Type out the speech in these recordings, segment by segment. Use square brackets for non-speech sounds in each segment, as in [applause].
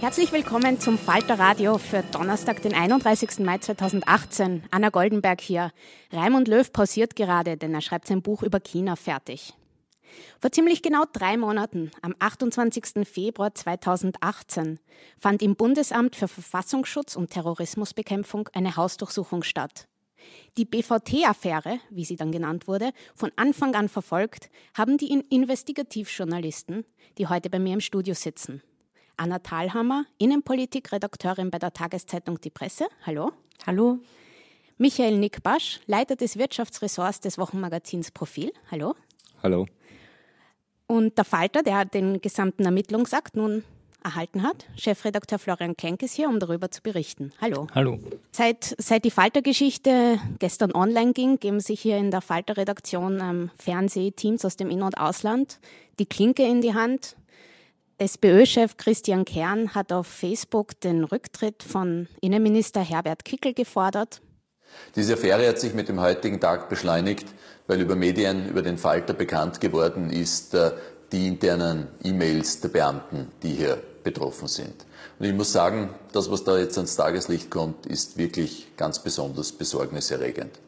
Herzlich willkommen zum Falter Radio für Donnerstag, den 31. Mai 2018. Anna Goldenberg hier. Raimund Löw pausiert gerade, denn er schreibt sein Buch über China fertig. Vor ziemlich genau drei Monaten, am 28. Februar 2018, fand im Bundesamt für Verfassungsschutz und Terrorismusbekämpfung eine Hausdurchsuchung statt. Die BVT-Affäre, wie sie dann genannt wurde, von Anfang an verfolgt, haben die Investigativjournalisten, die heute bei mir im Studio sitzen. Anna Thalhammer, Innenpolitikredakteurin bei der Tageszeitung Die Presse. Hallo. Hallo. Michael Nickbasch, Leiter des Wirtschaftsressorts des Wochenmagazins Profil. Hallo. Hallo. Und der Falter, der den gesamten Ermittlungsakt nun erhalten hat. Chefredakteur Florian Klenk ist hier, um darüber zu berichten. Hallo. Hallo. Seit, seit die Falter-Geschichte gestern online ging, geben sich hier in der Falter-Redaktion ähm, Fernsehteams aus dem In- und Ausland die Klinke in die Hand. SPÖ-Chef Christian Kern hat auf Facebook den Rücktritt von Innenminister Herbert Kickel gefordert. Diese Affäre hat sich mit dem heutigen Tag beschleunigt, weil über Medien, über den Falter bekannt geworden ist, äh, die internen E-Mails der Beamten, die hier betroffen sind. Und ich muss sagen, das, was da jetzt ans Tageslicht kommt, ist wirklich ganz besonders besorgniserregend.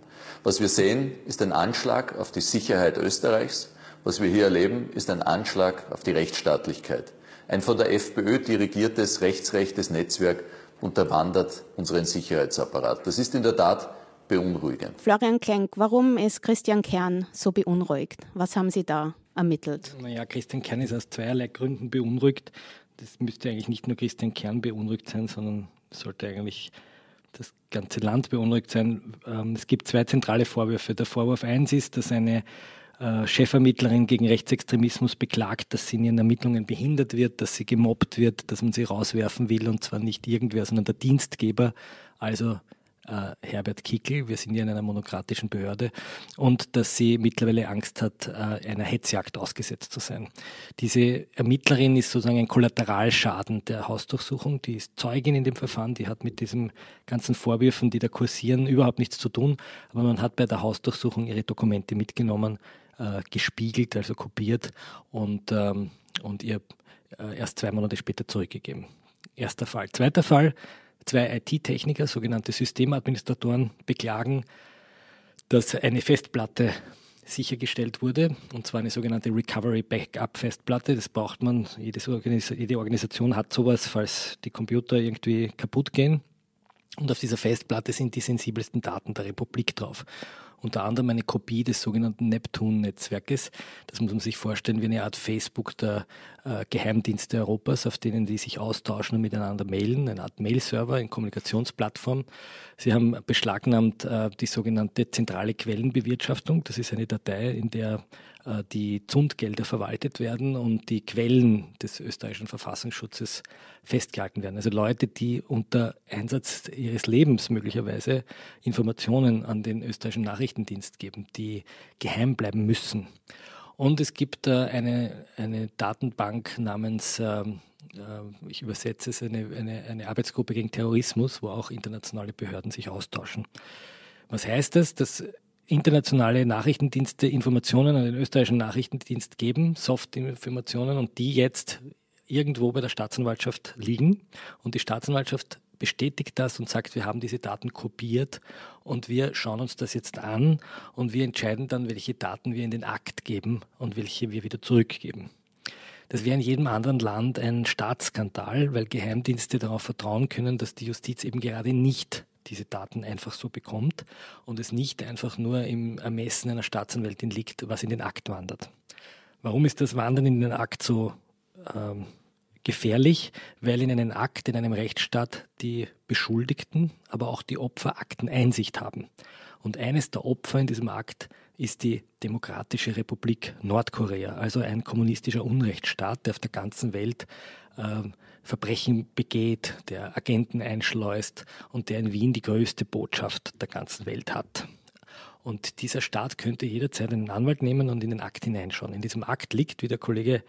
Was wir sehen, ist ein Anschlag auf die Sicherheit Österreichs. Was wir hier erleben, ist ein Anschlag auf die Rechtsstaatlichkeit. Ein von der FPÖ dirigiertes rechtsrechtes Netzwerk unterwandert unseren Sicherheitsapparat. Das ist in der Tat beunruhigend. Florian Klenk, warum ist Christian Kern so beunruhigt? Was haben Sie da ermittelt? Naja, Christian Kern ist aus zweierlei Gründen beunruhigt. Das müsste eigentlich nicht nur Christian Kern beunruhigt sein, sondern sollte eigentlich das ganze Land beunruhigt sein. Ähm, es gibt zwei zentrale Vorwürfe. Der Vorwurf eins ist, dass eine äh, Chefermittlerin gegen Rechtsextremismus beklagt, dass sie in ihren Ermittlungen behindert wird, dass sie gemobbt wird, dass man sie rauswerfen will und zwar nicht irgendwer, sondern der Dienstgeber, also äh, Herbert Kickel, wir sind ja in einer monokratischen Behörde, und dass sie mittlerweile Angst hat, äh, einer Hetzjagd ausgesetzt zu sein. Diese Ermittlerin ist sozusagen ein Kollateralschaden der Hausdurchsuchung, die ist Zeugin in dem Verfahren, die hat mit diesen ganzen Vorwürfen, die da kursieren, überhaupt nichts zu tun, aber man hat bei der Hausdurchsuchung ihre Dokumente mitgenommen, äh, gespiegelt, also kopiert und, ähm, und ihr äh, erst zwei Monate später zurückgegeben. Erster Fall. Zweiter Fall, zwei IT-Techniker, sogenannte Systemadministratoren, beklagen, dass eine Festplatte sichergestellt wurde, und zwar eine sogenannte Recovery Backup Festplatte. Das braucht man, Organis jede Organisation hat sowas, falls die Computer irgendwie kaputt gehen. Und auf dieser Festplatte sind die sensibelsten Daten der Republik drauf unter anderem eine Kopie des sogenannten Neptun-Netzwerkes. Das muss man sich vorstellen wie eine Art Facebook der äh, Geheimdienste Europas, auf denen die sich austauschen und miteinander mailen, eine Art Mail-Server, eine Kommunikationsplattform. Sie haben beschlagnahmt äh, die sogenannte zentrale Quellenbewirtschaftung. Das ist eine Datei, in der die Zundgelder verwaltet werden und die Quellen des österreichischen Verfassungsschutzes festgehalten werden. Also Leute, die unter Einsatz ihres Lebens möglicherweise Informationen an den österreichischen Nachrichtendienst geben, die geheim bleiben müssen. Und es gibt äh, eine, eine Datenbank namens, ähm, äh, ich übersetze es, eine, eine, eine Arbeitsgruppe gegen Terrorismus, wo auch internationale Behörden sich austauschen. Was heißt das? Dass internationale Nachrichtendienste Informationen an den österreichischen Nachrichtendienst geben, Soft-Informationen, und die jetzt irgendwo bei der Staatsanwaltschaft liegen. Und die Staatsanwaltschaft bestätigt das und sagt, wir haben diese Daten kopiert und wir schauen uns das jetzt an und wir entscheiden dann, welche Daten wir in den Akt geben und welche wir wieder zurückgeben. Das wäre in jedem anderen Land ein Staatsskandal, weil Geheimdienste darauf vertrauen können, dass die Justiz eben gerade nicht diese Daten einfach so bekommt und es nicht einfach nur im Ermessen einer Staatsanwältin liegt, was in den Akt wandert. Warum ist das Wandern in den Akt so ähm, gefährlich? Weil in einem Akt, in einem Rechtsstaat die Beschuldigten, aber auch die Opfer Akteneinsicht haben. Und eines der Opfer in diesem Akt ist die Demokratische Republik Nordkorea, also ein kommunistischer Unrechtsstaat, der auf der ganzen Welt äh, Verbrechen begeht, der Agenten einschleust und der in Wien die größte Botschaft der ganzen Welt hat. Und dieser Staat könnte jederzeit einen Anwalt nehmen und in den Akt hineinschauen. In diesem Akt liegt, wie der Kollege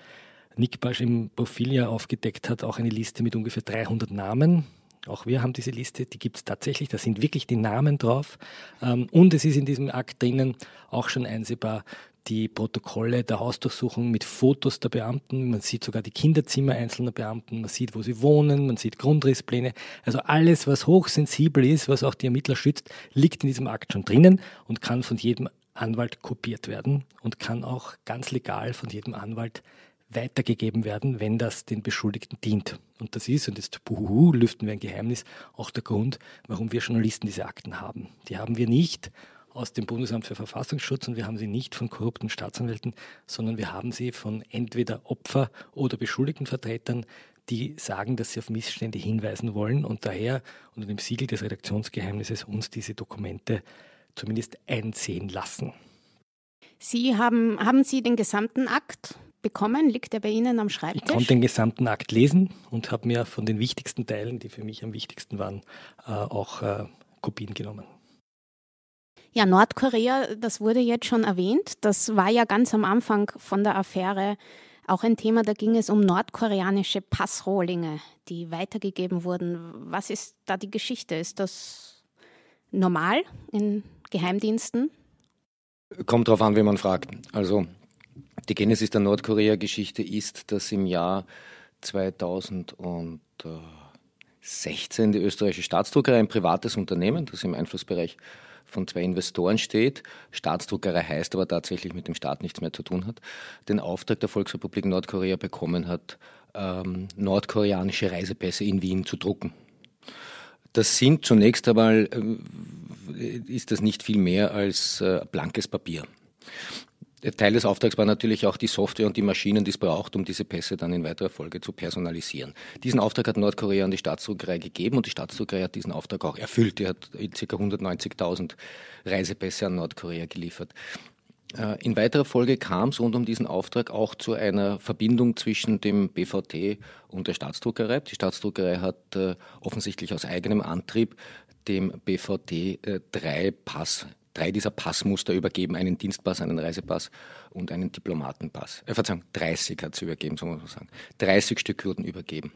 Nickbasch im Profil ja aufgedeckt hat, auch eine Liste mit ungefähr 300 Namen. Auch wir haben diese Liste, die gibt es tatsächlich, da sind wirklich die Namen drauf. Ähm, und es ist in diesem Akt drinnen auch schon einsehbar die Protokolle der Hausdurchsuchung mit Fotos der Beamten. Man sieht sogar die Kinderzimmer einzelner Beamten, man sieht, wo sie wohnen, man sieht Grundrisspläne. Also alles, was hochsensibel ist, was auch die Ermittler schützt, liegt in diesem Akt schon drinnen und kann von jedem Anwalt kopiert werden und kann auch ganz legal von jedem Anwalt weitergegeben werden, wenn das den Beschuldigten dient. Und das ist, und jetzt buhuhu, lüften wir ein Geheimnis, auch der Grund, warum wir Journalisten diese Akten haben. Die haben wir nicht aus dem Bundesamt für Verfassungsschutz und wir haben sie nicht von korrupten Staatsanwälten, sondern wir haben sie von entweder Opfer- oder Beschuldigtenvertretern, die sagen, dass sie auf Missstände hinweisen wollen und daher unter dem Siegel des Redaktionsgeheimnisses uns diese Dokumente zumindest einsehen lassen. Sie haben, haben Sie den gesamten Akt bekommen? Liegt er bei Ihnen am Schreibtisch? Ich konnte den gesamten Akt lesen und habe mir von den wichtigsten Teilen, die für mich am wichtigsten waren, äh, auch äh, Kopien genommen. Ja, Nordkorea, das wurde jetzt schon erwähnt. Das war ja ganz am Anfang von der Affäre auch ein Thema. Da ging es um nordkoreanische Passrohlinge, die weitergegeben wurden. Was ist da die Geschichte? Ist das normal in Geheimdiensten? Kommt darauf an, wie man fragt. Also die Genesis der Nordkorea-Geschichte ist, dass im Jahr 2016 die österreichische Staatsdruckerei, ein privates Unternehmen, das im Einflussbereich von zwei Investoren steht, Staatsdruckerei heißt aber tatsächlich mit dem Staat nichts mehr zu tun hat, den Auftrag der Volksrepublik Nordkorea bekommen hat, ähm, nordkoreanische Reisepässe in Wien zu drucken. Das sind zunächst einmal, äh, ist das nicht viel mehr als äh, blankes Papier. Teil des Auftrags war natürlich auch die Software und die Maschinen, die es braucht, um diese Pässe dann in weiterer Folge zu personalisieren. Diesen Auftrag hat Nordkorea an die Staatsdruckerei gegeben und die Staatsdruckerei hat diesen Auftrag auch erfüllt. Die hat ca. 190.000 Reisepässe an Nordkorea geliefert. Äh, in weiterer Folge kam es rund um diesen Auftrag auch zu einer Verbindung zwischen dem BVT und der Staatsdruckerei. Die Staatsdruckerei hat äh, offensichtlich aus eigenem Antrieb dem BVT äh, drei Pass drei dieser Passmuster übergeben, einen Dienstpass, einen Reisepass und einen Diplomatenpass. Äh, Verzeihung, 30 hat sie übergeben, so muss man sagen. 30 Stück wurden übergeben.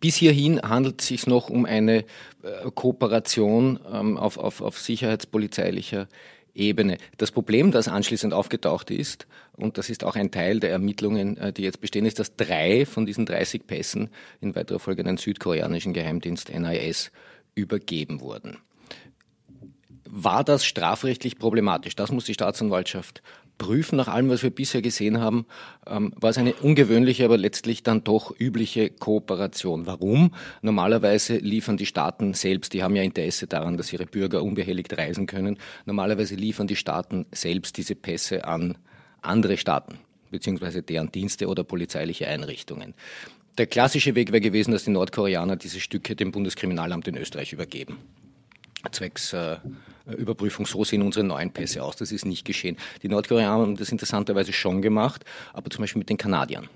Bis hierhin handelt es sich noch um eine äh, Kooperation ähm, auf, auf, auf sicherheitspolizeilicher Ebene. Das Problem, das anschließend aufgetaucht ist, und das ist auch ein Teil der Ermittlungen, äh, die jetzt bestehen, ist, dass drei von diesen 30 Pässen in weiterer Folge an den südkoreanischen Geheimdienst NIS übergeben wurden war das strafrechtlich problematisch? Das muss die Staatsanwaltschaft prüfen. Nach allem, was wir bisher gesehen haben, ähm, war es eine ungewöhnliche, aber letztlich dann doch übliche Kooperation. Warum? Normalerweise liefern die Staaten selbst, die haben ja Interesse daran, dass ihre Bürger unbehelligt reisen können. Normalerweise liefern die Staaten selbst diese Pässe an andere Staaten, beziehungsweise deren Dienste oder polizeiliche Einrichtungen. Der klassische Weg wäre gewesen, dass die Nordkoreaner diese Stücke dem Bundeskriminalamt in Österreich übergeben zwecks äh, Überprüfung. So sehen unsere neuen Pässe aus. Das ist nicht geschehen. Die Nordkoreaner haben das interessanterweise schon gemacht, aber zum Beispiel mit den Kanadiern.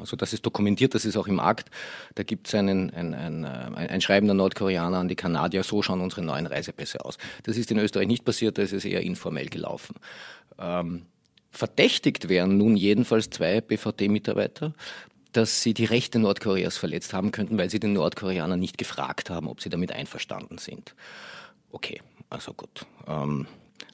Also das ist dokumentiert, das ist auch im Akt. Da gibt es ein, ein, ein, ein Schreiben der Nordkoreaner an die Kanadier, so schauen unsere neuen Reisepässe aus. Das ist in Österreich nicht passiert, da ist es eher informell gelaufen. Ähm, verdächtigt wären nun jedenfalls zwei BVD-Mitarbeiter, dass sie die Rechte Nordkoreas verletzt haben könnten, weil sie den Nordkoreaner nicht gefragt haben, ob sie damit einverstanden sind. Okay, also gut. Ähm,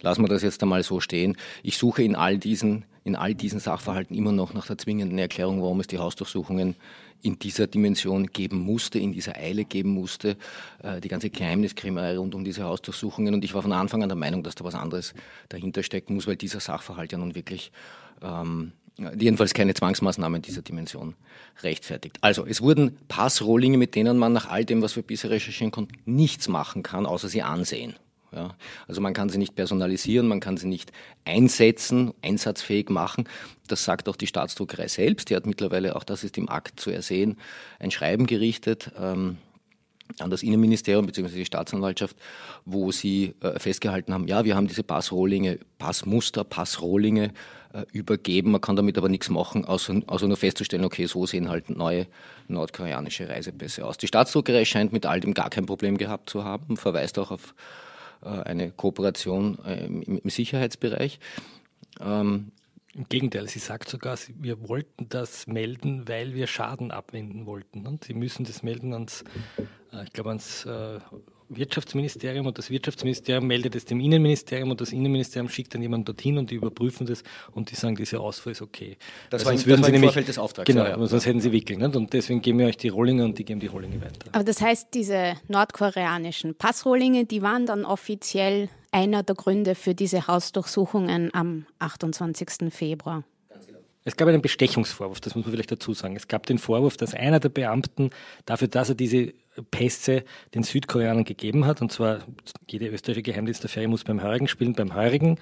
lassen wir das jetzt einmal so stehen. Ich suche in all diesen, in all diesen Sachverhalten immer noch nach der zwingenden Erklärung, warum es die Hausdurchsuchungen in dieser Dimension geben musste, in dieser Eile geben musste, äh, die ganze Geheimniskrimerei rund um diese Hausdurchsuchungen. Und ich war von Anfang an der Meinung, dass da was anderes dahinter stecken muss, weil dieser Sachverhalt ja nun wirklich ähm, jedenfalls keine Zwangsmaßnahmen dieser Dimension rechtfertigt. Also es wurden Passrohlinge, mit denen man nach all dem, was wir bisher recherchieren konnten, nichts machen kann, außer sie ansehen. Ja, also man kann sie nicht personalisieren, man kann sie nicht einsetzen, einsatzfähig machen. Das sagt auch die Staatsdruckerei selbst. Die hat mittlerweile, auch das ist im Akt zu ersehen, ein Schreiben gerichtet. Ähm, an das Innenministerium bzw. die Staatsanwaltschaft, wo sie äh, festgehalten haben, ja, wir haben diese Passrohlinge, Passmuster, Passrohlinge äh, übergeben. Man kann damit aber nichts machen, außer, außer nur festzustellen, okay, so sehen halt neue nordkoreanische Reisepässe aus. Die Staatsdruckerei scheint mit all dem gar kein Problem gehabt zu haben, verweist auch auf äh, eine Kooperation äh, im, im Sicherheitsbereich. Ähm, im Gegenteil, sie sagt sogar, wir wollten das melden, weil wir Schaden abwenden wollten. Und sie müssen das melden ans, äh, ich glaube, ans äh, Wirtschaftsministerium und das Wirtschaftsministerium meldet es dem Innenministerium und das Innenministerium schickt dann jemanden dorthin und die überprüfen das und die sagen, dieser Ausfall ist okay. Das war, sonst das sie nämlich, Vorfeld des Auftrags. Genau, ja, sonst hätten sie wickeln. Nicht? Und deswegen geben wir euch die Rohlinge und die geben die Rohlinge weiter. Aber das heißt, diese nordkoreanischen Passrohlinge, die waren dann offiziell einer der Gründe für diese Hausdurchsuchungen am 28. Februar. Es gab einen Bestechungsvorwurf, das muss man vielleicht dazu sagen. Es gab den Vorwurf, dass einer der Beamten dafür, dass er diese Pässe den Südkoreanern gegeben hat. Und zwar, jede österreichische Geheimdienstaffäre muss beim Heurigen spielen. Beim Heurigen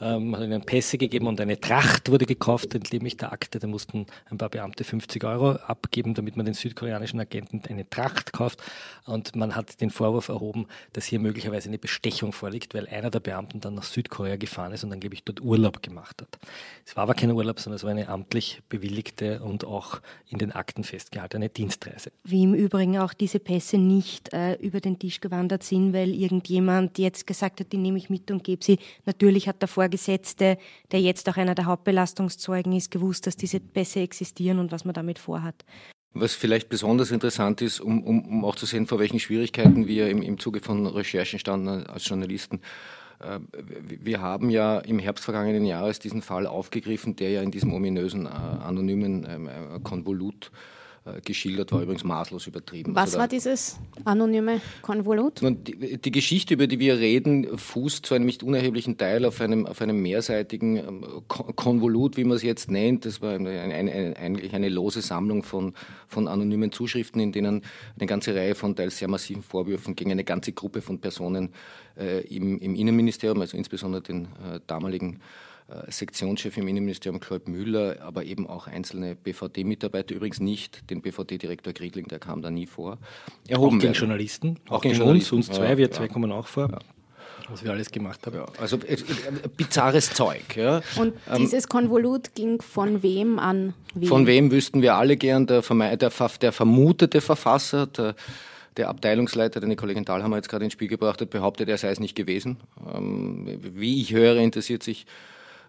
ähm, hat ihnen Pässe gegeben und eine Tracht wurde gekauft, entnehme der Akte. Da mussten ein paar Beamte 50 Euro abgeben, damit man den südkoreanischen Agenten eine Tracht kauft. Und man hat den Vorwurf erhoben, dass hier möglicherweise eine Bestechung vorliegt, weil einer der Beamten dann nach Südkorea gefahren ist und angeblich dort Urlaub gemacht hat. Es war aber kein Urlaub, sondern es war eine amtlich bewilligte und auch in den Akten festgehaltene Dienstreise. Wie im Übrigen auch diese Pässe Pässe nicht äh, über den Tisch gewandert sind, weil irgendjemand jetzt gesagt hat, die nehme ich mit und gebe sie. Natürlich hat der Vorgesetzte, der jetzt auch einer der Hauptbelastungszeugen ist, gewusst, dass diese Pässe existieren und was man damit vorhat. Was vielleicht besonders interessant ist, um, um, um auch zu sehen, vor welchen Schwierigkeiten wir im, im Zuge von Recherchen standen als Journalisten. Äh, wir haben ja im Herbst vergangenen Jahres diesen Fall aufgegriffen, der ja in diesem ominösen äh, anonymen ähm, äh, Konvolut geschildert war, übrigens maßlos übertrieben. Was also war dieses anonyme Konvolut? Die, die, Geschichte, über die wir reden, fußt zu einem nicht unerheblichen Teil auf einem, auf einem mehrseitigen ähm, Konvolut, wie man es jetzt nennt. Das war eine, eine, eigentlich eine lose Sammlung von, von anonymen Zuschriften, in denen eine ganze Reihe von teils sehr massiven Vorwürfen gegen eine ganze Gruppe von Personen äh, im, im, Innenministerium, also insbesondere den äh, damaligen äh, Sektionschef im Innenministerium Kloib Müller, aber eben auch einzelne BVD-Mitarbeiter, übrigens nicht den BVD-Direktor Griedling, der kam da nie vor. Erhoben auch gegen Journalisten, auch, auch gegen uns, uns zwei, ja, wir zwei ja. kommen auch vor. Ja. Was wir alles gemacht haben. also äh, äh, bizarres Zeug. Ja. Und ähm, dieses Konvolut ging von wem an wen? Von wem wüssten wir alle gern, der, der, der vermutete Verfasser, der der Abteilungsleiter, den die Kollegin Dahlhammer jetzt gerade ins Spiel gebracht hat, behauptet, er sei es nicht gewesen. Ähm, wie ich höre, interessiert sich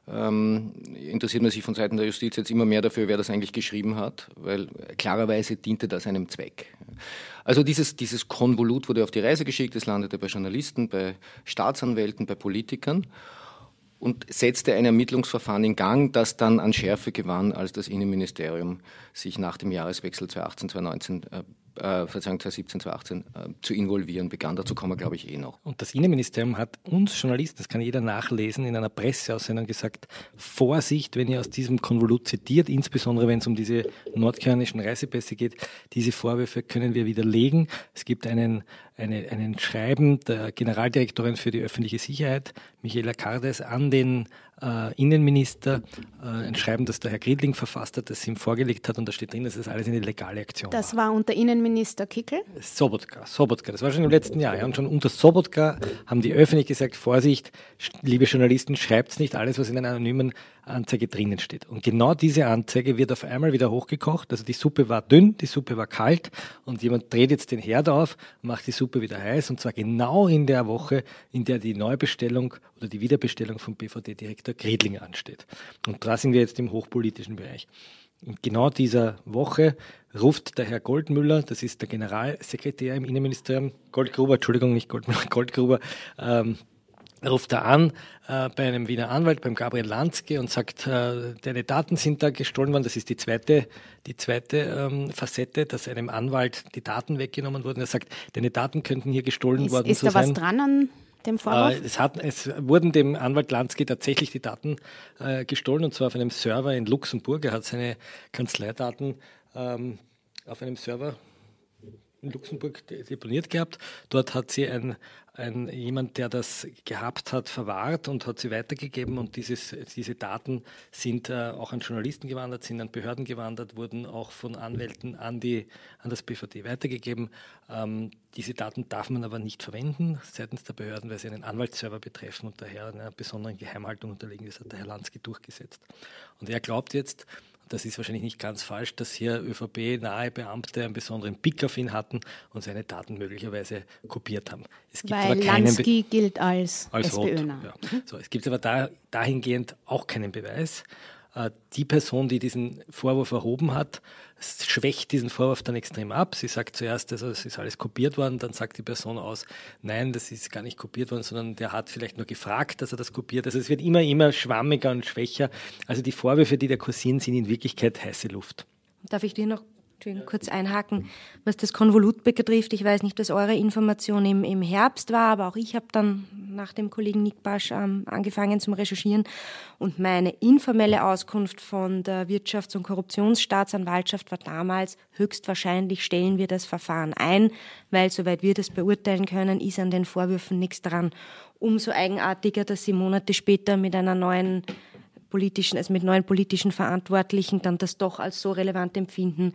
ähm, interessiert man sich von Seiten der Justiz jetzt immer mehr dafür, wer das eigentlich geschrieben hat, weil klarerweise diente das einem Zweck. Also dieses, dieses Konvolut wurde auf die Reise geschickt, es landete bei Journalisten, bei Staatsanwälten, bei Politikern und setzte ein Ermittlungsverfahren in Gang, das dann an Schärfe gewann, als das Innenministerium sich nach dem Jahreswechsel 2018-2019 äh, äh, Verzeihung, 2017, 2018 äh, zu involvieren begann. Dazu kommen wir, glaube ich, eh noch. Und das Innenministerium hat uns Journalisten, das kann jeder nachlesen, in einer Presseaussendung gesagt, Vorsicht, wenn ihr aus diesem Konvolut zitiert, insbesondere wenn es um diese nordkoreanischen Reisepässe geht, diese Vorwürfe können wir widerlegen. Es gibt einen, eine, einen Schreiben der Generaldirektorin für die öffentliche Sicherheit, Michaela Kardes, an den äh, Innenminister äh, ein Schreiben, das der Herr Griedling verfasst hat, das ihm vorgelegt hat und da steht drin, dass das alles eine legale Aktion Das war unter Innenminister Kickel? Sobotka, Sobotka, das war schon im letzten Jahr. Ja, und schon unter Sobotka haben die öffentlich gesagt, Vorsicht, liebe Journalisten, schreibt nicht alles, was in einer anonymen Anzeige drinnen steht. Und genau diese Anzeige wird auf einmal wieder hochgekocht. Also die Suppe war dünn, die Suppe war kalt und jemand dreht jetzt den Herd auf, macht die Suppe wieder heiß und zwar genau in der Woche, in der die Neubestellung oder die Wiederbestellung vom BVD-Direktor Gredling ansteht. Und da sind wir jetzt im hochpolitischen Bereich. In genau dieser Woche ruft der Herr Goldmüller, das ist der Generalsekretär im Innenministerium, Goldgruber, Entschuldigung, nicht Goldmüller, [laughs] Goldgruber, ähm, ruft er an äh, bei einem Wiener Anwalt, beim Gabriel Lanzke und sagt, äh, deine Daten sind da gestohlen worden. Das ist die zweite, die zweite ähm, Facette, dass einem Anwalt die Daten weggenommen wurden. Er sagt, deine Daten könnten hier gestohlen ist, worden ist sein. Ist da was dran an dem Vorwurf? Äh, es, hat, es, wurden dem Anwalt Lansky tatsächlich die Daten äh, gestohlen und zwar auf einem Server in Luxemburg. Er hat seine Kanzleidaten ähm, auf einem Server in Luxemburg deponiert gehabt. Dort hat sie ein, ein, jemand, der das gehabt hat, verwahrt und hat sie weitergegeben. Und dieses, diese Daten sind äh, auch an Journalisten gewandert, sind an Behörden gewandert, wurden auch von Anwälten an, die, an das BVD weitergegeben. Ähm, diese Daten darf man aber nicht verwenden seitens der Behörden, weil sie einen Anwaltsserver betreffen und daher einer besonderen Geheimhaltung unterliegen. Das hat der Herr Lansky durchgesetzt. Und er glaubt jetzt, das ist wahrscheinlich nicht ganz falsch, dass hier ÖVP-nahe Beamte einen besonderen Pick auf ihn hatten und seine Daten möglicherweise kopiert haben. Es gibt Weil aber keinen Lansky Be gilt als, als SPÖner. Ja. Mhm. So, es gibt aber da, dahingehend auch keinen Beweis. Äh, die Person, die diesen Vorwurf erhoben hat, schwächt diesen Vorwurf dann extrem ab. Sie sagt zuerst, also es ist alles kopiert worden, dann sagt die Person aus, nein, das ist gar nicht kopiert worden, sondern der hat vielleicht nur gefragt, dass er das kopiert. Also es wird immer, immer schwammiger und schwächer. Also die Vorwürfe, die da kursieren, sind in Wirklichkeit heiße Luft. Darf ich dir noch kurz einhaken, was das Konvolut betrifft. Ich weiß nicht, was eure Information im, im Herbst war, aber auch ich habe dann nach dem Kollegen Nick Basch ähm, angefangen zum Recherchieren. Und meine informelle Auskunft von der Wirtschafts- und Korruptionsstaatsanwaltschaft war damals, höchstwahrscheinlich stellen wir das Verfahren ein, weil soweit wir das beurteilen können, ist an den Vorwürfen nichts dran. Umso eigenartiger, dass sie Monate später mit einer neuen politischen, also mit neuen politischen Verantwortlichen dann das doch als so relevant empfinden,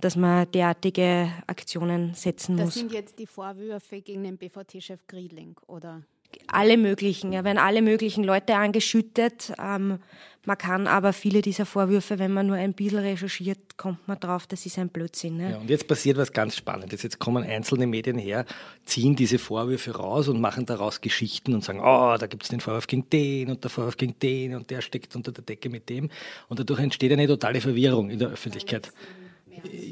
dass man derartige Aktionen setzen das muss. Das sind jetzt die Vorwürfe gegen den BVT-Chef Griedling, oder? Alle möglichen, ja, werden alle möglichen Leute angeschüttet. Ähm, man kann aber viele dieser Vorwürfe, wenn man nur ein bisschen recherchiert, kommt man drauf, das ist ein Blödsinn. Ne? Ja, und jetzt passiert was ganz Spannendes. Jetzt kommen einzelne Medien her, ziehen diese Vorwürfe raus und machen daraus Geschichten und sagen, oh, da gibt es den Vorwurf gegen den und der Vorwurf gegen den und der steckt unter der Decke mit dem. Und dadurch entsteht eine totale Verwirrung in der Öffentlichkeit.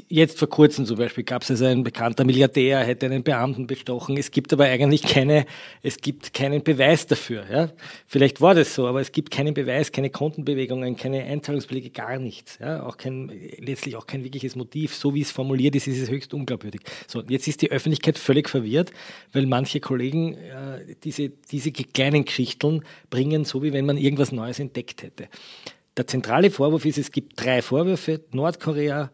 Jetzt vor kurzem zum Beispiel gab es also ein bekannter Milliardär, hätte einen Beamten bestochen. Es gibt aber eigentlich keine, es gibt keinen Beweis dafür. Ja? Vielleicht war das so, aber es gibt keinen Beweis, keine Kontenbewegungen, keine Einzahlungsbelege, gar nichts. Ja? Auch kein, letztlich auch kein wirkliches Motiv. So wie es formuliert ist, ist es höchst unglaubwürdig. So, jetzt ist die Öffentlichkeit völlig verwirrt, weil manche Kollegen äh, diese, diese kleinen Geschichteln bringen, so wie wenn man irgendwas Neues entdeckt hätte. Der zentrale Vorwurf ist, es gibt drei Vorwürfe. Nordkorea,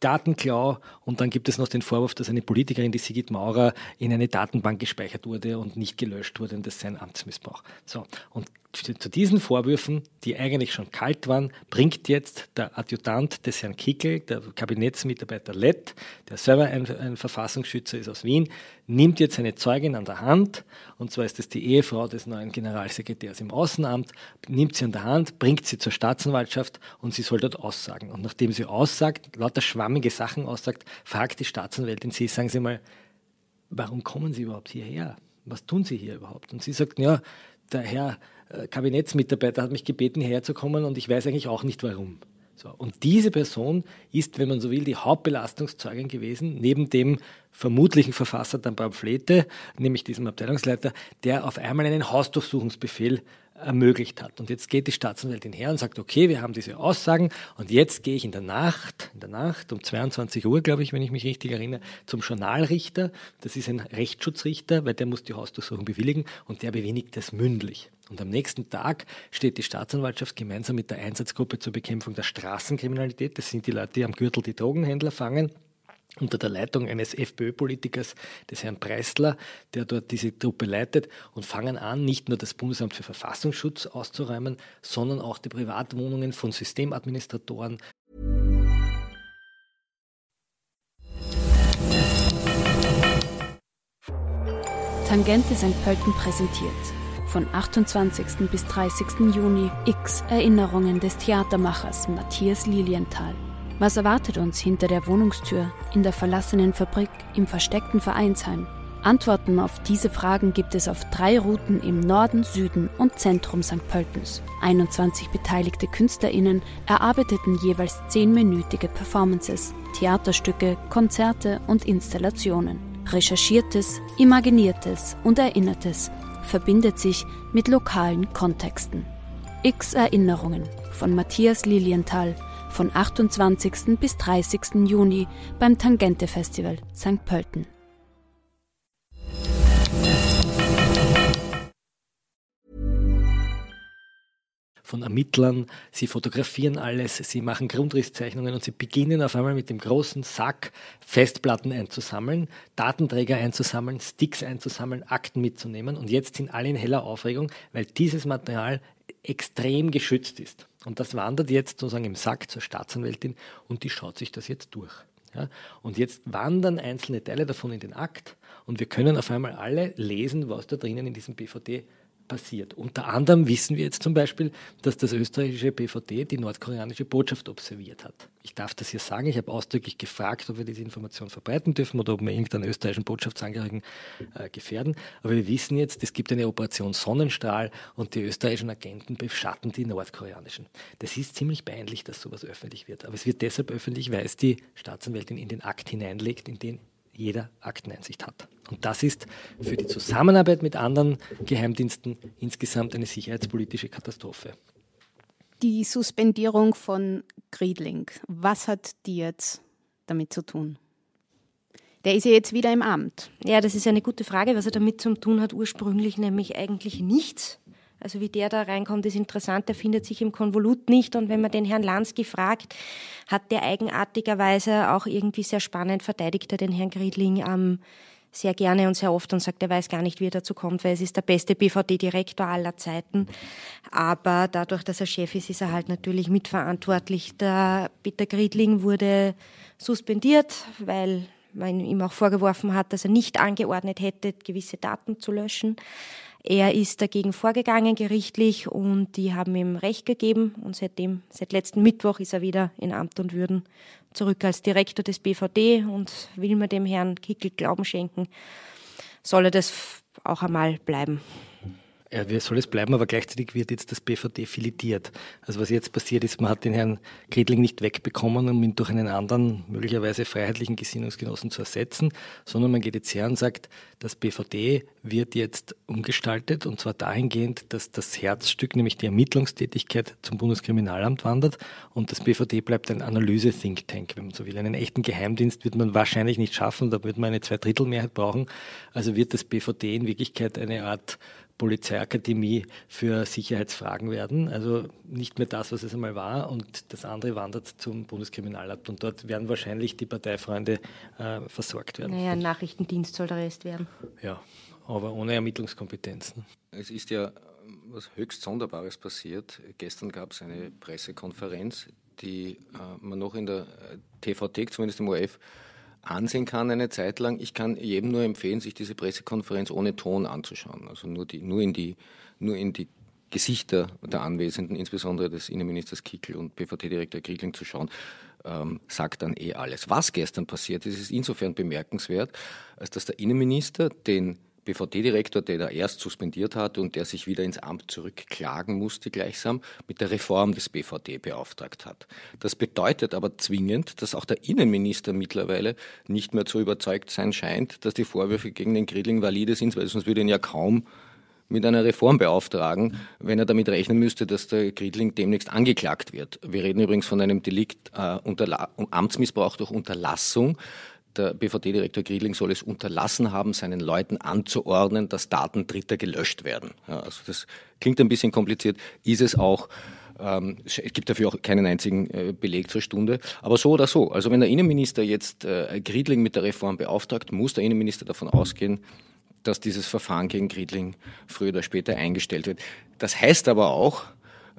Datenklau und dann gibt es noch den Vorwurf, dass eine Politikerin, die Sigrid Maurer, in eine Datenbank gespeichert wurde und nicht gelöscht wurde und das ist ein Amtsmissbrauch. So, und zu diesen Vorwürfen, die eigentlich schon kalt waren, bringt jetzt der Adjutant des Herrn Kickel, der Kabinettsmitarbeiter Lett, der selber ein, ein, Verfassungsschützer ist aus Wien, nimmt jetzt eine Zeugin an der Hand, und zwar ist es die Ehefrau des neuen Generalsekretärs im Außenamt, nimmt sie an der Hand, bringt sie zur Staatsanwaltschaft und sie soll dort aussagen. Und nachdem sie aussagt, lauter schwammige Sachen aussagt, fragt die Staatsanwältin sie, sagen Sie mal, warum kommen Sie überhaupt hierher? Was tun Sie hier überhaupt? Und sie sagt, ja, der Herr Kabinettsmitarbeiter hat mich gebeten, herzukommen und ich weiß eigentlich auch nicht warum. So, und diese Person ist, wenn man so will, die Hauptbelastungszeugin gewesen, neben dem vermutlichen Verfasser der Pamphlete, nämlich diesem Abteilungsleiter, der auf einmal einen Hausdurchsuchungsbefehl ermöglicht hat. Und jetzt geht die Staatsanwältin her und sagt, okay, wir haben diese Aussagen und jetzt gehe ich in der Nacht, in der Nacht um 22 Uhr, glaube ich, wenn ich mich richtig erinnere, zum Journalrichter. Das ist ein Rechtsschutzrichter, weil der muss die Hausdurchsuchung bewilligen und der bewilligt das mündlich. Und am nächsten Tag steht die Staatsanwaltschaft gemeinsam mit der Einsatzgruppe zur Bekämpfung der Straßenkriminalität, das sind die Leute, die am Gürtel die Drogenhändler fangen, unter der Leitung eines FPÖ-Politikers, des Herrn Preisler, der dort diese Truppe leitet und fangen an, nicht nur das Bundesamt für Verfassungsschutz auszuräumen, sondern auch die Privatwohnungen von Systemadministratoren. Tangente St. Pölten präsentiert. Von 28. bis 30. Juni X Erinnerungen des Theatermachers Matthias Lilienthal. Was erwartet uns hinter der Wohnungstür, in der verlassenen Fabrik, im versteckten Vereinsheim? Antworten auf diese Fragen gibt es auf drei Routen im Norden, Süden und Zentrum St. Pöltens. 21 beteiligte KünstlerInnen erarbeiteten jeweils zehnminütige Performances, Theaterstücke, Konzerte und Installationen. Recherchiertes, Imaginiertes und Erinnertes verbindet sich mit lokalen Kontexten. X Erinnerungen von Matthias Lilienthal von 28. bis 30. Juni beim Tangente Festival St. Pölten. von Ermittlern. Sie fotografieren alles, sie machen Grundrisszeichnungen und sie beginnen auf einmal mit dem großen Sack Festplatten einzusammeln, Datenträger einzusammeln, Sticks einzusammeln, Akten mitzunehmen. Und jetzt sind alle in heller Aufregung, weil dieses Material extrem geschützt ist. Und das wandert jetzt sozusagen im Sack zur Staatsanwältin und die schaut sich das jetzt durch. Ja? Und jetzt wandern einzelne Teile davon in den Akt und wir können auf einmal alle lesen, was da drinnen in diesem BVD passiert. Unter anderem wissen wir jetzt zum Beispiel, dass das österreichische BVD die nordkoreanische Botschaft observiert hat. Ich darf das hier sagen, ich habe ausdrücklich gefragt, ob wir diese Information verbreiten dürfen oder ob wir irgendeinen österreichischen Botschaftsangehörigen äh, gefährden. Aber wir wissen jetzt, es gibt eine Operation Sonnenstrahl und die österreichischen Agenten beschatten die nordkoreanischen. Das ist ziemlich peinlich, dass sowas öffentlich wird. Aber es wird deshalb öffentlich, weil es die Staatsanwältin in den Akt hineinlegt, in den jeder Akteneinsicht hat. Und das ist für die Zusammenarbeit mit anderen Geheimdiensten insgesamt eine sicherheitspolitische Katastrophe. Die Suspendierung von Griedling, was hat die jetzt damit zu tun? Der ist ja jetzt wieder im Amt. Ja, das ist eine gute Frage, was er damit zu tun hat. Ursprünglich nämlich eigentlich nichts. Also wie der da reinkommt, ist interessant. Der findet sich im Konvolut nicht. Und wenn man den Herrn Lansky fragt, hat der eigenartigerweise auch irgendwie sehr spannend verteidigt er den Herrn Griedling ähm, sehr gerne und sehr oft und sagt, er weiß gar nicht, wie er dazu kommt, weil es ist der beste BVD-Direktor aller Zeiten. Aber dadurch, dass er Chef ist, ist er halt natürlich mitverantwortlich. Der Peter Griedling wurde suspendiert, weil man ihm auch vorgeworfen hat, dass er nicht angeordnet hätte, gewisse Daten zu löschen. Er ist dagegen vorgegangen gerichtlich und die haben ihm Recht gegeben. Und seitdem, seit letzten Mittwoch ist er wieder in Amt und Würden. Zurück als Direktor des BVD und will man dem Herrn Kickel Glauben schenken, soll er das auch einmal bleiben. Ja, soll es bleiben, aber gleichzeitig wird jetzt das BVD filetiert. Also was jetzt passiert ist, man hat den Herrn Gredling nicht wegbekommen, um ihn durch einen anderen, möglicherweise freiheitlichen Gesinnungsgenossen zu ersetzen, sondern man geht jetzt her und sagt, das BVD wird jetzt umgestaltet und zwar dahingehend, dass das Herzstück, nämlich die Ermittlungstätigkeit zum Bundeskriminalamt wandert und das BVD bleibt ein Analyse-Think Tank, wenn man so will. Einen echten Geheimdienst wird man wahrscheinlich nicht schaffen, da wird man eine Zweidrittelmehrheit brauchen. Also wird das BVD in Wirklichkeit eine Art Polizeiakademie für Sicherheitsfragen werden. Also nicht mehr das, was es einmal war, und das andere wandert zum Bundeskriminalamt. Und dort werden wahrscheinlich die Parteifreunde äh, versorgt werden. Naja, Nachrichtendienst soll der Rest werden. Ja, aber ohne Ermittlungskompetenzen. Es ist ja was höchst Sonderbares passiert. Gestern gab es eine Pressekonferenz, die äh, man noch in der TVT, zumindest im ORF, ansehen kann eine Zeit lang. Ich kann jedem nur empfehlen, sich diese Pressekonferenz ohne Ton anzuschauen. Also nur, die, nur, in, die, nur in die Gesichter der Anwesenden, insbesondere des Innenministers Kickel und BVT-Direktor Kriegling zu schauen, ähm, sagt dann eh alles. Was gestern passiert ist, ist insofern bemerkenswert, als dass der Innenminister den BVD-Direktor, der da erst suspendiert hatte und der sich wieder ins Amt zurückklagen musste, gleichsam mit der Reform des BVD beauftragt hat. Das bedeutet aber zwingend, dass auch der Innenminister mittlerweile nicht mehr so überzeugt sein scheint, dass die Vorwürfe gegen den Gridling valide sind, weil sonst würde ihn ja kaum mit einer Reform beauftragen, wenn er damit rechnen müsste, dass der Gridling demnächst angeklagt wird. Wir reden übrigens von einem Delikt äh, Amtsmissbrauch durch Unterlassung der BVD-Direktor Griedling soll es unterlassen haben, seinen Leuten anzuordnen, dass Daten Dritter gelöscht werden. Ja, also das klingt ein bisschen kompliziert, ist es auch. Ähm, es gibt dafür auch keinen einzigen äh, Beleg zur Stunde. Aber so oder so. Also wenn der Innenminister jetzt äh, Griedling mit der Reform beauftragt, muss der Innenminister davon ausgehen, dass dieses Verfahren gegen Griedling früher oder später eingestellt wird. Das heißt aber auch,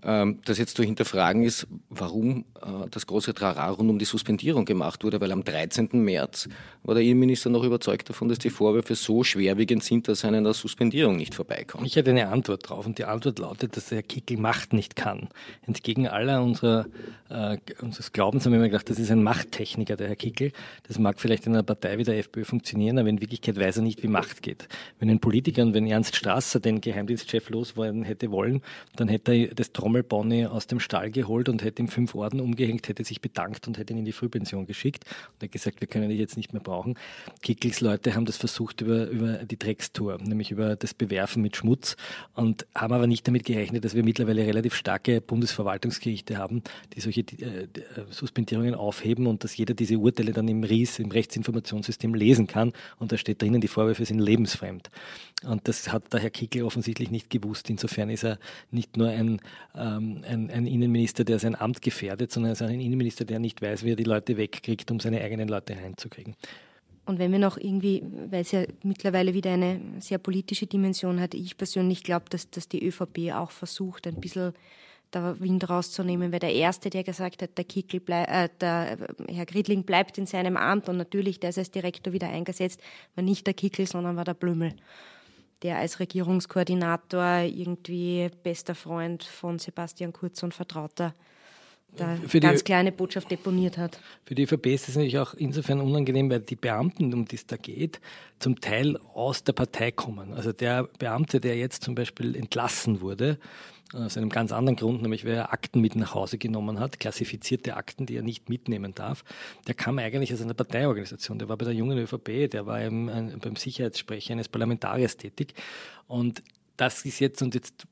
das jetzt zu hinterfragen ist, warum äh, das große Trara rund um die Suspendierung gemacht wurde, weil am 13. März war der Innenminister noch überzeugt davon, dass die Vorwürfe so schwerwiegend sind, dass er einer Suspendierung nicht vorbeikommt. Ich hätte eine Antwort drauf und die Antwort lautet, dass der Kickel Macht nicht kann. Entgegen aller unserer, äh, unseres Glaubens haben wir immer gedacht, das ist ein Machttechniker, der Herr Kickel. Das mag vielleicht in einer Partei wie der FPÖ funktionieren, aber in Wirklichkeit weiß er nicht, wie Macht geht. Wenn ein Politiker und wenn Ernst Strasser den Geheimdienstchef loswerden hätte wollen, dann hätte er das Trommel Trommelbonny aus dem Stall geholt und hätte ihm fünf Orden umgehängt, hätte sich bedankt und hätte ihn in die Frühpension geschickt und hat gesagt, wir können dich jetzt nicht mehr brauchen. Kickels Leute haben das versucht über, über die Dreckstour, nämlich über das Bewerfen mit Schmutz und haben aber nicht damit gerechnet, dass wir mittlerweile relativ starke Bundesverwaltungsgerichte haben, die solche äh, äh, Suspendierungen aufheben und dass jeder diese Urteile dann im RIS, im Rechtsinformationssystem lesen kann und da steht drinnen, die Vorwürfe sind lebensfremd. Und das hat der Herr Kickel offensichtlich nicht gewusst. Insofern ist er nicht nur ein ähm, ein, ein, Innenminister, der sein Amt gefährdet, sondern es ist ein Innenminister, der nicht weiß, wie er die Leute wegkriegt, um seine eigenen Leute reinzukriegen. Und wenn wir noch irgendwie, weil es ja mittlerweile wieder eine sehr politische Dimension hat, ich persönlich glaube, dass, dass die ÖVP auch versucht, ein bisschen der Wind rauszunehmen, weil der Erste, der gesagt hat, der, Kickel äh, der Herr Gridling bleibt in seinem Amt und natürlich, der ist als Direktor wieder eingesetzt, war nicht der Kickel, sondern war der Blümel, der als Regierungskoordinator irgendwie bester Freund von Sebastian Kurz und Vertrauter da für ganz die, kleine Botschaft deponiert hat. Für die ÖVP ist es natürlich auch insofern unangenehm, weil die Beamten, um die es da geht, zum Teil aus der Partei kommen. Also der Beamte, der jetzt zum Beispiel entlassen wurde, aus einem ganz anderen Grund, nämlich weil er Akten mit nach Hause genommen hat, klassifizierte Akten, die er nicht mitnehmen darf. Der kam eigentlich aus einer Parteiorganisation. Der war bei der jungen ÖVP, der war im, beim Sicherheitssprecher eines Parlamentariers tätig. Und das ist jetzt, und jetzt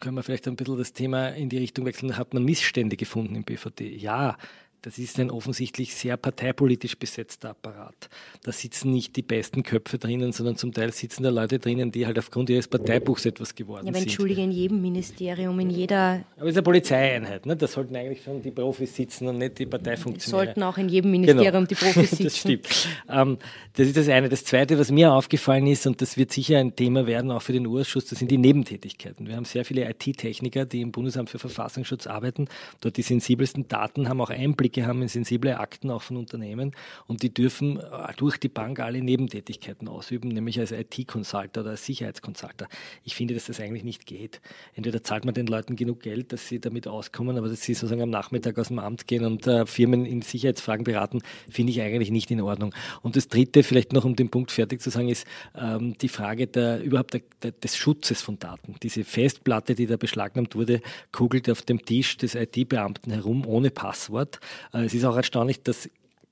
können wir vielleicht ein bisschen das Thema in die Richtung wechseln, hat man Missstände gefunden im BVD? Ja, das ist ein offensichtlich sehr parteipolitisch besetzter Apparat. Da sitzen nicht die besten Köpfe drinnen, sondern zum Teil sitzen da Leute drinnen, die halt aufgrund ihres Parteibuchs etwas geworden ja, aber sind. Entschuldige, in jedem Ministerium, in jeder. Aber es ist eine Polizeieinheit, ne? da sollten eigentlich schon die Profis sitzen und nicht die Parteifunktionäre. Sollten auch in jedem Ministerium genau. die Profis [laughs] sitzen. das stimmt. Ähm, das ist das eine. Das zweite, was mir aufgefallen ist, und das wird sicher ein Thema werden, auch für den Urschuss, das sind die Nebentätigkeiten. Wir haben sehr viele IT-Techniker, die im Bundesamt für Verfassungsschutz arbeiten, dort die sensibelsten Daten haben, auch Einblick Einblicke haben in sensible Akten auch von Unternehmen und die dürfen äh, durch die Bank alle Nebentätigkeiten ausüben, nämlich als IT-Consulter oder als Sicherheitsconsulter. Ich finde, dass das eigentlich nicht geht. Entweder zahlt man den Leuten genug Geld, dass sie damit auskommen, aber dass sie sozusagen am Nachmittag aus dem Amt gehen und äh, Firmen in Sicherheitsfragen beraten, finde ich eigentlich nicht in Ordnung. Und das Dritte, vielleicht noch um den Punkt fertig zu sagen, ist ähm, die Frage der, überhaupt der, der, des Schutzes von Daten. Diese Festplatte, die da beschlagnahmt wurde, kugelt auf dem Tisch des IT-Beamten herum ohne Passwort. Äh, es ist auch erstaunlich, dass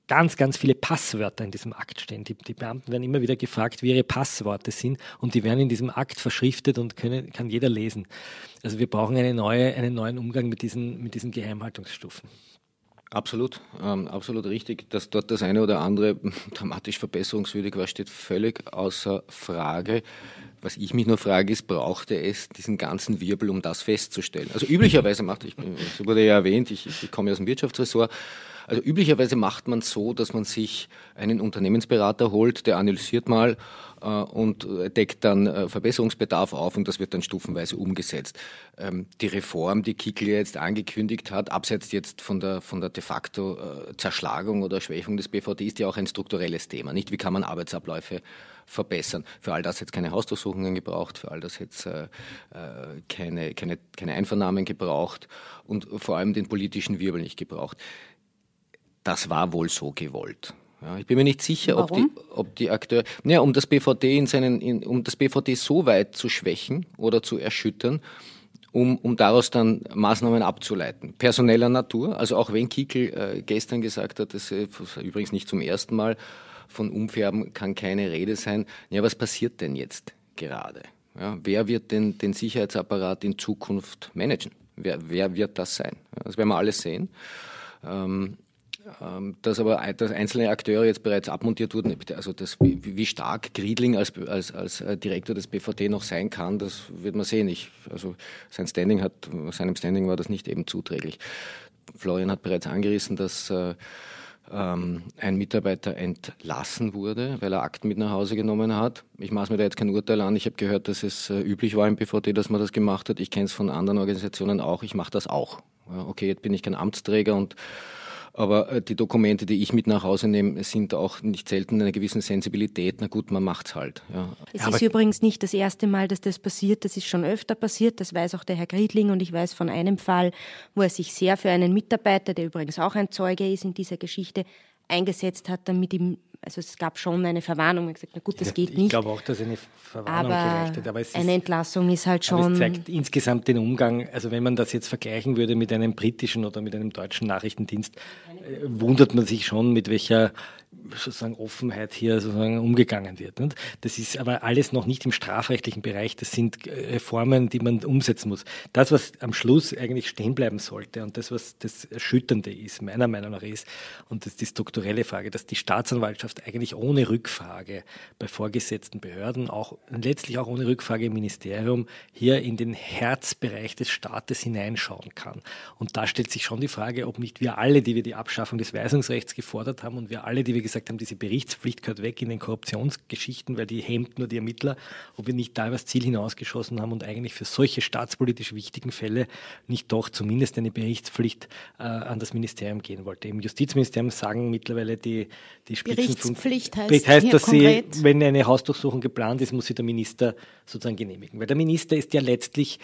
ganz, ganz viele Passwörter in diesem Akt stehen. Die, die, Beamten werden immer wieder gefragt, wie ihre Passworte sind und die werden in diesem Akt verschriftet und können, kann jeder lesen. Also wir brauchen eine neue, einen neuen Umgang mit diesen, mit diesen Geheimhaltungsstufen. Absolut, ähm, absolut richtig. Dass dort das eine oder andere [laughs] dramatisch verbesserungswürdig war, steht völlig außer Frage. Was ich mich nur frage, ist, brauchte es diesen ganzen Wirbel, um das festzustellen? Also üblicherweise macht, ich, es wurde ja erwähnt, ich, ich komme aus dem Wirtschaftsressort, also üblicherweise macht man so, dass man sich einen Unternehmensberater holt, der analysiert mal äh, und deckt dann äh, Verbesserungsbedarf auf und das wird dann stufenweise umgesetzt. Ähm, die Reform, die Kickl jetzt angekündigt hat, abseits jetzt von der, von der de facto äh, Zerschlagung oder Schwächung des BVD, ist ja auch ein strukturelles Thema. Nicht, wie kann man Arbeitsabläufe verbessern. Für all das jetzt keine Hausdurchsuchungen gebraucht, für all das jetzt äh, keine, keine, keine Einvernahmen gebraucht und vor allem den politischen Wirbel nicht gebraucht das war wohl so gewollt. Ja, ich bin mir nicht sicher, ob die, ob die Akteure, ja, um das BVD in seinen, in, um das BVD so weit zu schwächen oder zu erschüttern, um, um daraus dann Maßnahmen abzuleiten. Personeller Natur, also auch wenn Kickel äh, gestern gesagt hat, das ist übrigens nicht zum ersten Mal, von Umfärben kann keine Rede sein. Ja, was passiert denn jetzt gerade? Ja, wer wird denn den Sicherheitsapparat in Zukunft managen? Wer, wer wird das sein? Das werden wir alles sehen. Ähm, ähm, dass aber dass einzelne Akteure jetzt bereits abmontiert wurden, also das, wie, stark Griedling als, als, als äh, Direktor des BVD noch sein kann, das wird man sehen. Ich, also sein Standing hat, seinem Standing war das nicht eben zuträglich. Florian hat bereits angerissen, dass äh, ähm, ein Mitarbeiter entlassen wurde, weil er Akten mit nach Hause genommen hat. Ich maße mir da jetzt kein Urteil an. Ich habe gehört, dass es äh, üblich war im BVD, dass man das gemacht hat. Ich kenne es von anderen Organisationen auch. Ich mache das auch. Ja, okay, jetzt bin ich kein Amtsträger und aber äh, die Dokumente, die ich mit nach Hause nehme, sind auch nicht selten einer gewissen Sensibilität. Na gut, man macht's halt. Ja. Es ja, ist übrigens nicht das erste Mal, dass das passiert. Das ist schon öfter passiert. Das weiß auch der Herr Griedling und ich weiß von einem Fall, wo er sich sehr für einen Mitarbeiter, der übrigens auch ein Zeuge ist in dieser Geschichte, eingesetzt hat, damit ihm also es gab schon eine Verwarnung. Ich habe gesagt, na gut, das geht ich nicht. Ich glaube auch, dass eine Verwarnung aber gereicht hat. Aber es ist, eine Entlassung ist halt schon. es zeigt insgesamt den Umgang. Also wenn man das jetzt vergleichen würde mit einem britischen oder mit einem deutschen Nachrichtendienst, äh, wundert man sich schon, mit welcher sozusagen Offenheit hier sozusagen umgegangen wird. Nicht? Das ist aber alles noch nicht im strafrechtlichen Bereich. Das sind Reformen, die man umsetzen muss. Das, was am Schluss eigentlich stehen bleiben sollte und das, was das Erschütternde ist, meiner Meinung nach ist, und das ist die strukturelle Frage, dass die Staatsanwaltschaft eigentlich ohne Rückfrage bei vorgesetzten Behörden, auch letztlich auch ohne Rückfrage im Ministerium, hier in den Herzbereich des Staates hineinschauen kann. Und da stellt sich schon die Frage, ob nicht wir alle, die wir die Abschaffung des Weisungsrechts gefordert haben und wir alle, die wir gesagt haben, diese Berichtspflicht gehört weg in den Korruptionsgeschichten, weil die hemmt nur die Ermittler, ob wir nicht da übers Ziel hinausgeschossen haben und eigentlich für solche staatspolitisch wichtigen Fälle nicht doch zumindest eine Berichtspflicht äh, an das Ministerium gehen wollte. Im Justizministerium sagen mittlerweile die, die Berichtspflicht heißt, heißt dass sie, wenn eine Hausdurchsuchung geplant ist, muss sie der Minister sozusagen genehmigen. Weil der Minister ist ja letztlich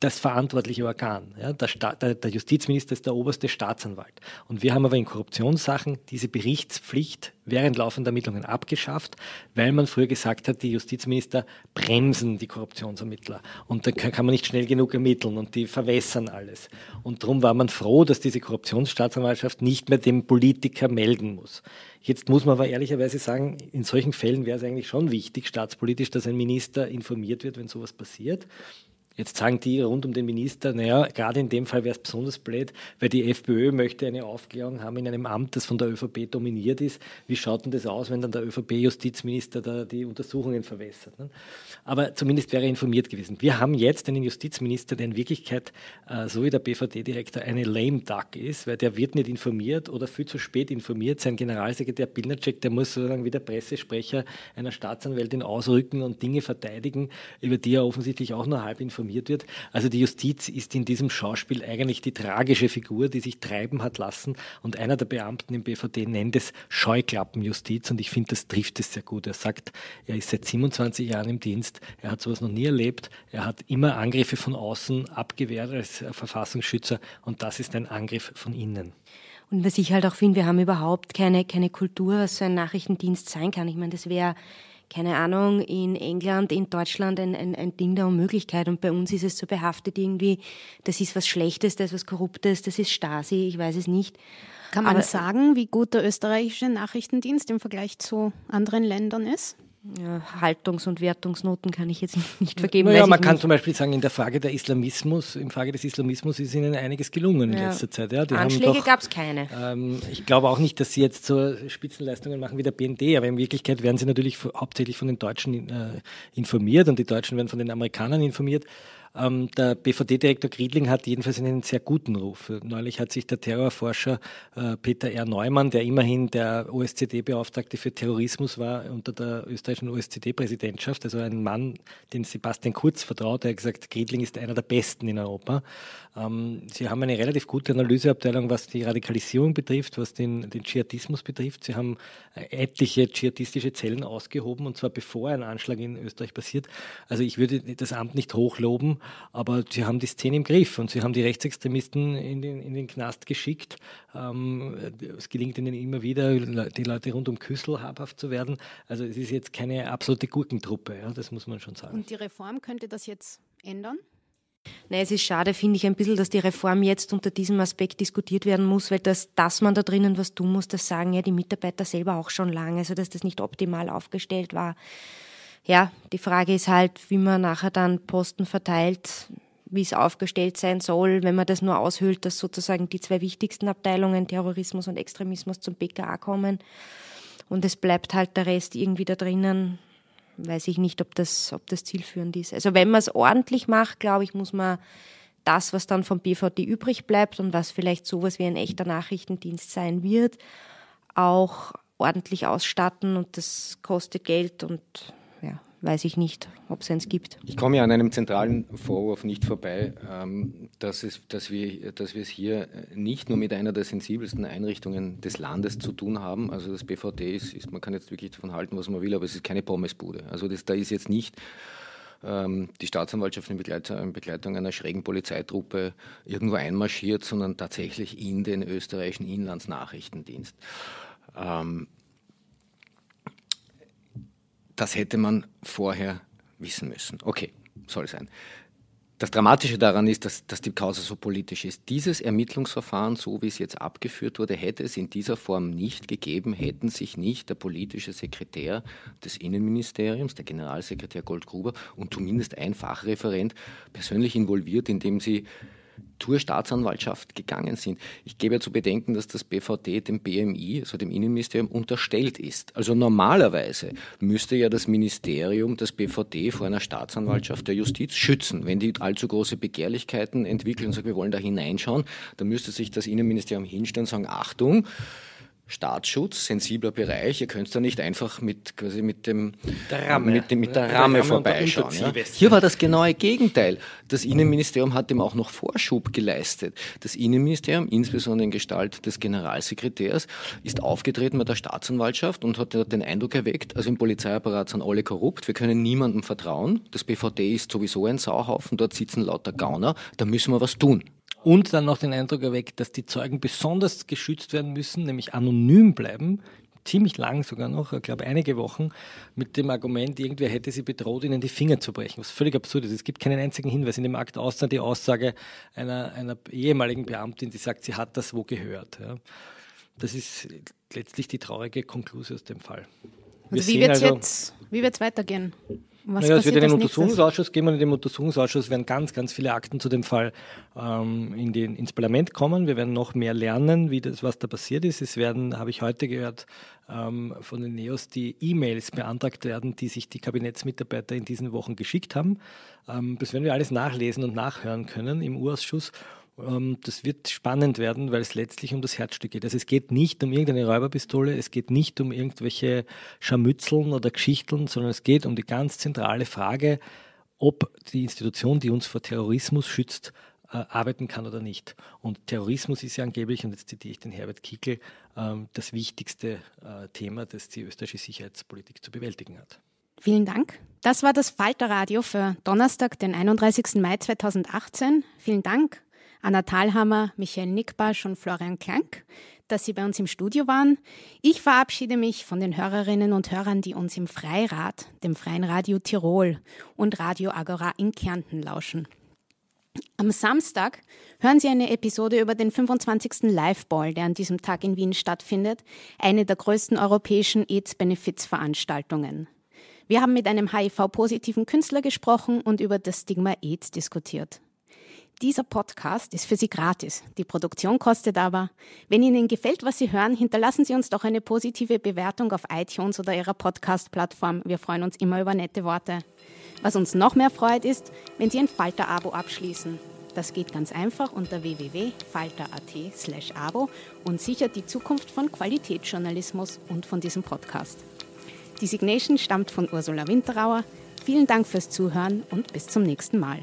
das verantwortliche Organ. Ja, der, der, der, Justizminister ist der oberste Staatsanwalt. Und wir haben aber in Korruptionssachen diese Berichtspflicht während laufender Ermittlungen abgeschafft, weil man früher gesagt hat, die Justizminister bremsen die Korruptionsermittler. Und da kann man nicht schnell genug ermitteln und die verwässern alles. Und darum war man froh, dass diese Korruptionsstaatsanwaltschaft nicht mehr dem Politiker melden muss. Jetzt muss man aber ehrlicherweise sagen, in solchen Fällen wäre es eigentlich schon wichtig, staatspolitisch, dass ein Minister informiert wird, wenn sowas passiert. Jetzt sagen die rund um den Minister, naja, gerade in dem Fall wäre es besonders blöd, weil die FPÖ möchte eine Aufklärung haben in einem Amt, das von der ÖVP dominiert ist. Wie schaut denn das aus, wenn dann der ÖVP-Justizminister da die Untersuchungen verwässert? Ne? Aber zumindest wäre er informiert gewesen. Wir haben jetzt einen Justizminister, der in Wirklichkeit, äh, so wie der BVD-Direktor, eine lame duck ist, weil der wird nicht informiert oder viel zu spät informiert. Sein Generalsekretär Pilnacek, der muss sozusagen wie der Pressesprecher einer Staatsanwältin ausrücken und Dinge verteidigen, über die er offensichtlich auch nur halb informiert informiert wird. Also die Justiz ist in diesem Schauspiel eigentlich die tragische Figur, die sich treiben hat lassen. Und einer der Beamten im BVD nennt es Scheuklappenjustiz. Und ich finde, das trifft es sehr gut. Er sagt, er ist seit 27 Jahren im Dienst. Er hat sowas noch nie erlebt. Er hat immer Angriffe von außen abgewehrt als Verfassungsschützer. Und das ist ein Angriff von innen. Und was ich halt auch finde, wir haben überhaupt keine, keine Kultur, was so ein Nachrichtendienst sein kann. Ich meine, das wäre keine Ahnung, in England, in Deutschland ein, ein, ein Ding der Unmöglichkeit. Und bei uns ist es so behaftet irgendwie, das ist was Schlechtes, das ist was Korruptes, das ist Stasi, ich weiß es nicht. Kann man Aber, sagen, wie gut der österreichische Nachrichtendienst im Vergleich zu anderen Ländern ist? Haltungs- und Wertungsnoten kann ich jetzt [laughs] nicht vergeben. Naja, man kann nicht. zum Beispiel sagen, in der Frage der Islamismus, im Frage des Islamismus ist ihnen einiges gelungen in ja. letzter Zeit. Ja, Anschläge gab es keine. Ähm, ich glaube auch nicht, dass sie jetzt so Spitzenleistungen machen wie der BND, aber in Wirklichkeit werden sie natürlich hauptsächlich von den Deutschen äh, informiert und die Deutschen werden von den Amerikanern informiert. Ähm, der BVD-Direktor Griedling hat jedenfalls einen sehr guten Ruf. Neulich hat sich der Terrorforscher äh, Peter R. Neumann, der immerhin der OSZE-Beauftragte für Terrorismus war unter der österreichischen OSZE-Präsidentschaft, also ein Mann, den Sebastian Kurz vertraut, der hat gesagt, Griedling ist einer der Besten in Europa. Ähm, Sie haben eine relativ gute Analyseabteilung, was die Radikalisierung betrifft, was den, den Dschihadismus betrifft. Sie haben äh, etliche dschihadistische Zellen ausgehoben und zwar bevor ein Anschlag in Österreich passiert. Also ich würde das Amt nicht hochloben, aber sie haben die Szene im Griff und sie haben die Rechtsextremisten in den, in den Knast geschickt. Ähm, es gelingt ihnen immer wieder, die Leute rund um Küssel habhaft zu werden. Also es ist jetzt keine absolute Gurkentruppe, ja, das muss man schon sagen. Und die Reform könnte das jetzt ändern? Nein, es ist schade, finde ich, ein bisschen, dass die Reform jetzt unter diesem Aspekt diskutiert werden muss, weil das, dass man da drinnen was tun muss, das sagen ja die Mitarbeiter selber auch schon lange, also dass das nicht optimal aufgestellt war ja, die Frage ist halt, wie man nachher dann Posten verteilt, wie es aufgestellt sein soll, wenn man das nur aushöhlt, dass sozusagen die zwei wichtigsten Abteilungen, Terrorismus und Extremismus, zum BKA kommen. Und es bleibt halt der Rest irgendwie da drinnen. Weiß ich nicht, ob das, ob das zielführend ist. Also wenn man es ordentlich macht, glaube ich, muss man das, was dann vom BVD übrig bleibt und was vielleicht sowas wie ein echter Nachrichtendienst sein wird, auch ordentlich ausstatten und das kostet Geld und weiß ich nicht, ob es eins gibt. Ich komme ja an einem zentralen Vorwurf nicht vorbei, ähm, dass, es, dass, wir, dass wir es hier nicht nur mit einer der sensibelsten Einrichtungen des Landes zu tun haben. Also das BVD ist, ist man kann jetzt wirklich davon halten, was man will, aber es ist keine Pommesbude. Also das, da ist jetzt nicht ähm, die Staatsanwaltschaft in Begleitung, in Begleitung einer schrägen Polizeitruppe irgendwo einmarschiert, sondern tatsächlich in den österreichischen Inlandsnachrichtendienst. Ähm, das hätte man vorher wissen müssen. Okay, soll sein. Das Dramatische daran ist, dass, dass die Causa so politisch ist. Dieses Ermittlungsverfahren, so wie es jetzt abgeführt wurde, hätte es in dieser Form nicht gegeben, hätten sich nicht der politische Sekretär des Innenministeriums, der Generalsekretär Goldgruber und zumindest ein Fachreferent persönlich involviert, indem sie zur Staatsanwaltschaft gegangen sind. Ich gebe ja zu bedenken, dass das BVD dem BMI, also dem Innenministerium, unterstellt ist. Also normalerweise müsste ja das Ministerium das BVD vor einer Staatsanwaltschaft der Justiz schützen. Wenn die allzu große Begehrlichkeiten entwickeln und sagen, wir wollen da hineinschauen, dann müsste sich das Innenministerium hinstellen und sagen, Achtung, Staatsschutz, sensibler Bereich. Ihr könnt da nicht einfach mit, quasi mit, dem, der Ramme, mit, dem, mit der, der Ramme, Ramme vorbeischauen. Ja. Hier war das genaue Gegenteil. Das Innenministerium hat dem auch noch Vorschub geleistet. Das Innenministerium, insbesondere in Gestalt des Generalsekretärs, ist aufgetreten bei der Staatsanwaltschaft und hat den Eindruck erweckt, also im Polizeiapparat sind alle korrupt, wir können niemandem vertrauen. Das BVD ist sowieso ein Sauhaufen, dort sitzen lauter Gauner, da müssen wir was tun und dann noch den Eindruck erweckt, dass die Zeugen besonders geschützt werden müssen, nämlich anonym bleiben, ziemlich lang sogar noch, ich glaube einige Wochen, mit dem Argument, irgendwer hätte sie bedroht, ihnen die Finger zu brechen, was völlig absurd ist. Es gibt keinen einzigen Hinweis in dem Akt, außer die Aussage einer, einer ehemaligen Beamtin, die sagt, sie hat das wo gehört. Ja. Das ist letztlich die traurige Konklusion aus dem Fall. Also wie wird es also, jetzt wie wird's weitergehen? Was naja, es wird einen Untersuchungsausschuss geben und in dem Untersuchungsausschuss werden ganz, ganz viele Akten zu dem Fall ähm, in den, ins Parlament kommen. Wir werden noch mehr lernen, wie das, was da passiert ist. Es werden, habe ich heute gehört, ähm, von den NEOS die E-Mails beantragt werden, die sich die Kabinettsmitarbeiter in diesen Wochen geschickt haben. Ähm, das werden wir alles nachlesen und nachhören können im Urausschuss. Ähm, das wird spannend werden, weil es letztlich um das Herzstück geht. Also es geht nicht um irgendeine Räuberpistole, es geht nicht um irgendwelche Scharmützeln oder Geschichteln, sondern es geht um die ganz zentrale Frage, ob die Institution, die uns vor Terrorismus schützt, äh, arbeiten kann oder nicht. Und Terrorismus ist ja angeblich, und jetzt zitiere ich den Herbert Kickel, ähm, das wichtigste äh, Thema, das die österreichische Sicherheitspolitik zu bewältigen hat. Vielen Dank. Das war das Falterradio für Donnerstag, den 31. Mai 2018. Vielen Dank Anna Thalhammer, Michael Nickbasch und Florian Klank, dass Sie bei uns im Studio waren. Ich verabschiede mich von den Hörerinnen und Hörern, die uns im Freirad, dem Freien Radio Tirol und Radio Agora in Kärnten lauschen. Am Samstag hören Sie eine Episode über den 25. Liveball, der an diesem Tag in Wien stattfindet, eine der größten europäischen AIDS-Benefits-Veranstaltungen. Wir haben mit einem HIV-positiven Künstler gesprochen und über das Stigma AIDS diskutiert. Dieser Podcast ist für Sie gratis. Die Produktion kostet aber. Wenn Ihnen gefällt, was Sie hören, hinterlassen Sie uns doch eine positive Bewertung auf iTunes oder Ihrer Podcast-Plattform. Wir freuen uns immer über nette Worte. Was uns noch mehr freut, ist, wenn Sie ein Falter-Abo abschließen. Das geht ganz einfach unter www.falter.at/abo und sichert die Zukunft von Qualitätsjournalismus und von diesem Podcast. Die Signation stammt von Ursula Winterauer. Vielen Dank fürs Zuhören und bis zum nächsten Mal.